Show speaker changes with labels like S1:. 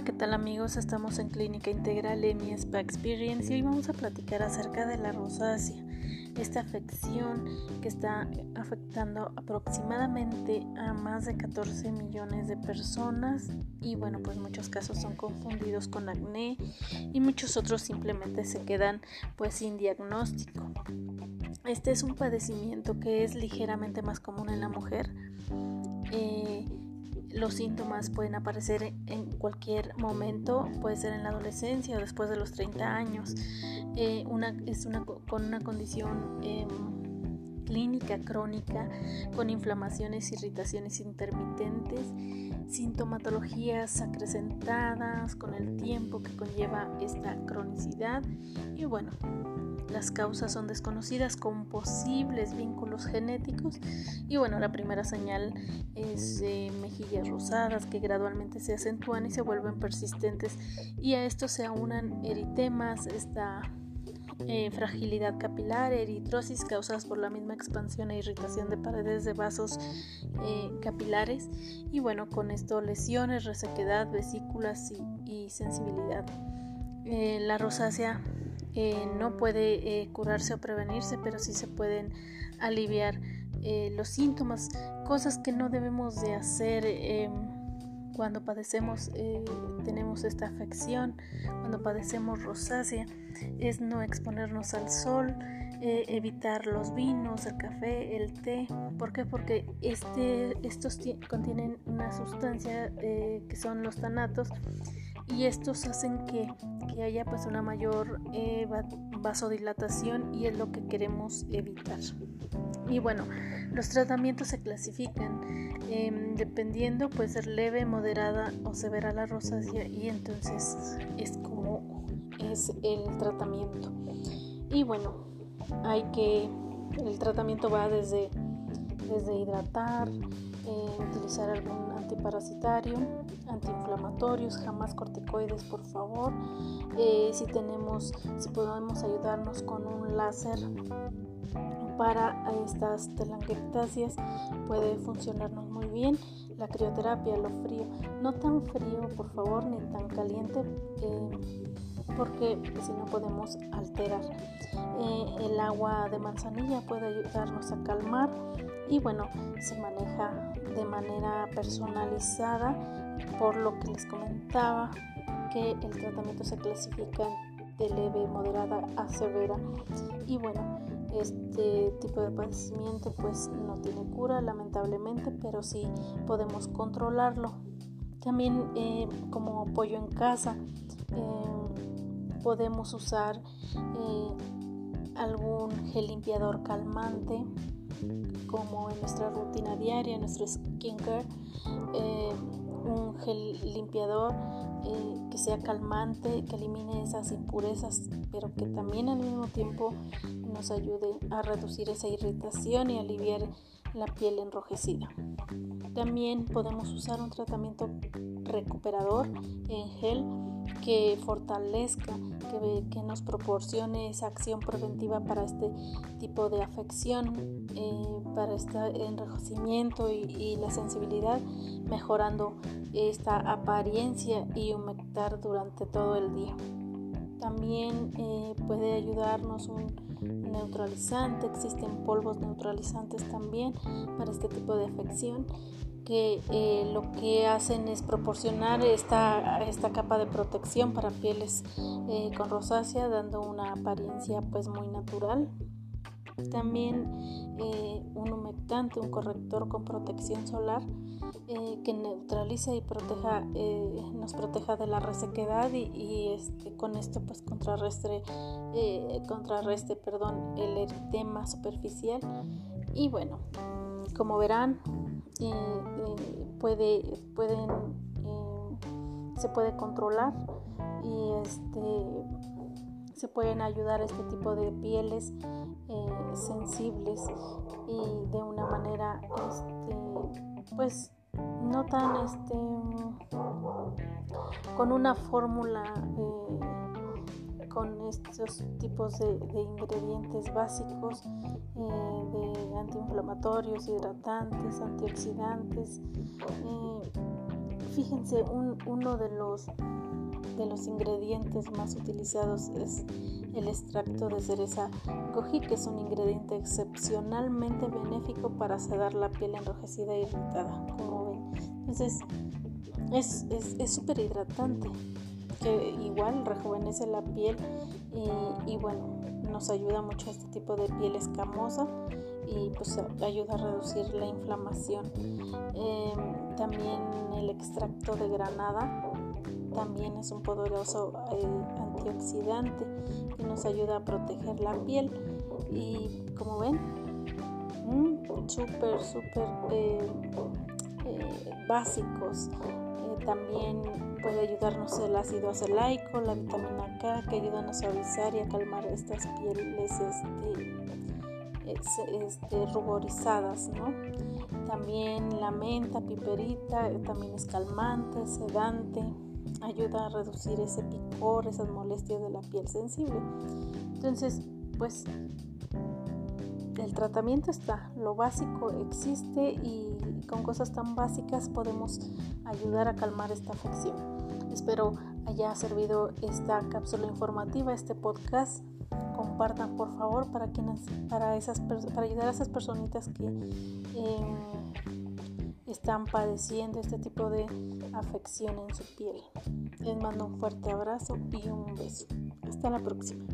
S1: Hola, ¿qué tal amigos? Estamos en Clínica Integral en mi Spa Experience y hoy vamos a platicar acerca de la rosácea, esta afección que está afectando aproximadamente a más de 14 millones de personas y bueno, pues muchos casos son confundidos con acné y muchos otros simplemente se quedan pues sin diagnóstico. Este es un padecimiento que es ligeramente más común en la mujer. Eh, los síntomas pueden aparecer en cualquier momento, puede ser en la adolescencia o después de los 30 años. Eh, una, es una, con una condición em, clínica crónica, con inflamaciones, irritaciones intermitentes, sintomatologías acrecentadas con el tiempo que conlleva esta cronicidad y bueno, las causas son desconocidas con posibles vínculos genéticos. Y bueno, la primera señal es mejillas rosadas que gradualmente se acentúan y se vuelven persistentes. Y a esto se aunan eritemas, esta eh, fragilidad capilar, eritrosis causadas por la misma expansión e irritación de paredes de vasos eh, capilares. Y bueno, con esto lesiones, resequedad, vesículas y, sensibilidad. Eh, la rosácea no puede curarse o prevenirse, pero sí se pueden aliviar los síntomas, cosas que no debemos de hacer em, cuando padecemos, eh, tenemos esta afección, cuando padecemos rosácea, es no exponernos al sol, eh, evitar los vinos, el café, el té. ¿Por qué? Porque este, estos contienen una sustancia eh, que son los tanatos y estos hacen que, que haya pues una mayor vasodilatación y es lo que queremos evitar. Y bueno, los tratamientos se clasifican em, dependiendo, puede ser leve, moderada o severa la rosácea y entonces es como es el tratamiento. Y bueno, hay que, el tratamiento va desde, desde hidratar, eh, utilizar algún antiparasitario, antiinflamatorios, jamás corticoides, por favor. Eh, si tenemos, si podemos ayudarnos con un láser para estas telangiectasias puede funcionarnos muy bien. La crioterapia, lo frío, no tan frío por favor ni tan caliente eh, porque si no podemos alterar. El agua de manzanilla puede ayudarnos a calmar y bueno, se maneja de manera personalizada por lo que les comentaba que el tratamiento se clasifica de leve, moderada a severa y bueno, este tipo de padecimiento pues no tiene cura lamentablemente, pero sí podemos controlarlo. También eh, como apoyo en casa eh, podemos usar eh, algún gel limpiador calmante como en nuestra rutina diaria, en nuestro skincare, un gel limpiador eh, que sea calmante, que elimine esas impurezas, pero que también al mismo tiempo nos ayude a reducir esa irritación y aliviar la piel enrojecida. También podemos usar un tratamiento recuperador en gel que fortalezca, que, que nos proporcione esa acción preventiva para este tipo de afección, eh, para este enrojecimiento y, la sensibilidad, mejorando esta apariencia y humectar durante todo el día. También eh, puede ayudarnos un neutralizante, existen polvos neutralizantes también para este tipo de afección que eh, lo que hacen es proporcionar esta, esta capa de protección para pieles eh, con rosácea dando una apariencia pues muy natural. También eh, un humectante, un corrector con protección solar que neutraliza y proteja, nos proteja de la resequedad y, este, con esto pues contrarrestre, contrarreste perdón, el eritema superficial. Y bueno, como verán eh, puede, pueden, eh, se puede controlar y este, se pueden ayudar a este tipo de pieles eh, sensibles y de una manera este, pues no tan este con una fórmula con estos tipos de, ingredientes básicos eh, de antiinflamatorios, hidratantes, antioxidantes, eh, fíjense, uno de los, de los ingredientes más utilizados es el extracto de cereza goji, que es un ingrediente excepcionalmente benéfico para sedar la piel enrojecida e irritada, como ven. Entonces, es súper hidratante, que igual rejuvenece la piel y, bueno, nos ayuda mucho a este tipo de piel escamosa y pues ayuda a reducir la inflamación. Em, también el extracto de granada también es un poderoso eh, antioxidante que nos ayuda a proteger la piel y como ven mm, súper súper eh, eh, básicos también puede ayudarnos el ácido acelaico, la vitamina K, que ayudan a suavizar y a calmar estas pieles este, este, ruborizadas, ¿no? También la menta, piperita, también es calmante, sedante, ayuda a reducir ese picor, esas molestias de la piel sensible. Entonces, pues el tratamiento está, lo básico existe y con cosas tan básicas podemos ayudar a calmar esta afección. Espero haya servido esta cápsula informativa, este podcast. Compartan por favor para quienes, para esas, para ayudar a esas personitas que em, están padeciendo este tipo de afección en su piel. Les mando un fuerte abrazo y un beso. Hasta la próxima.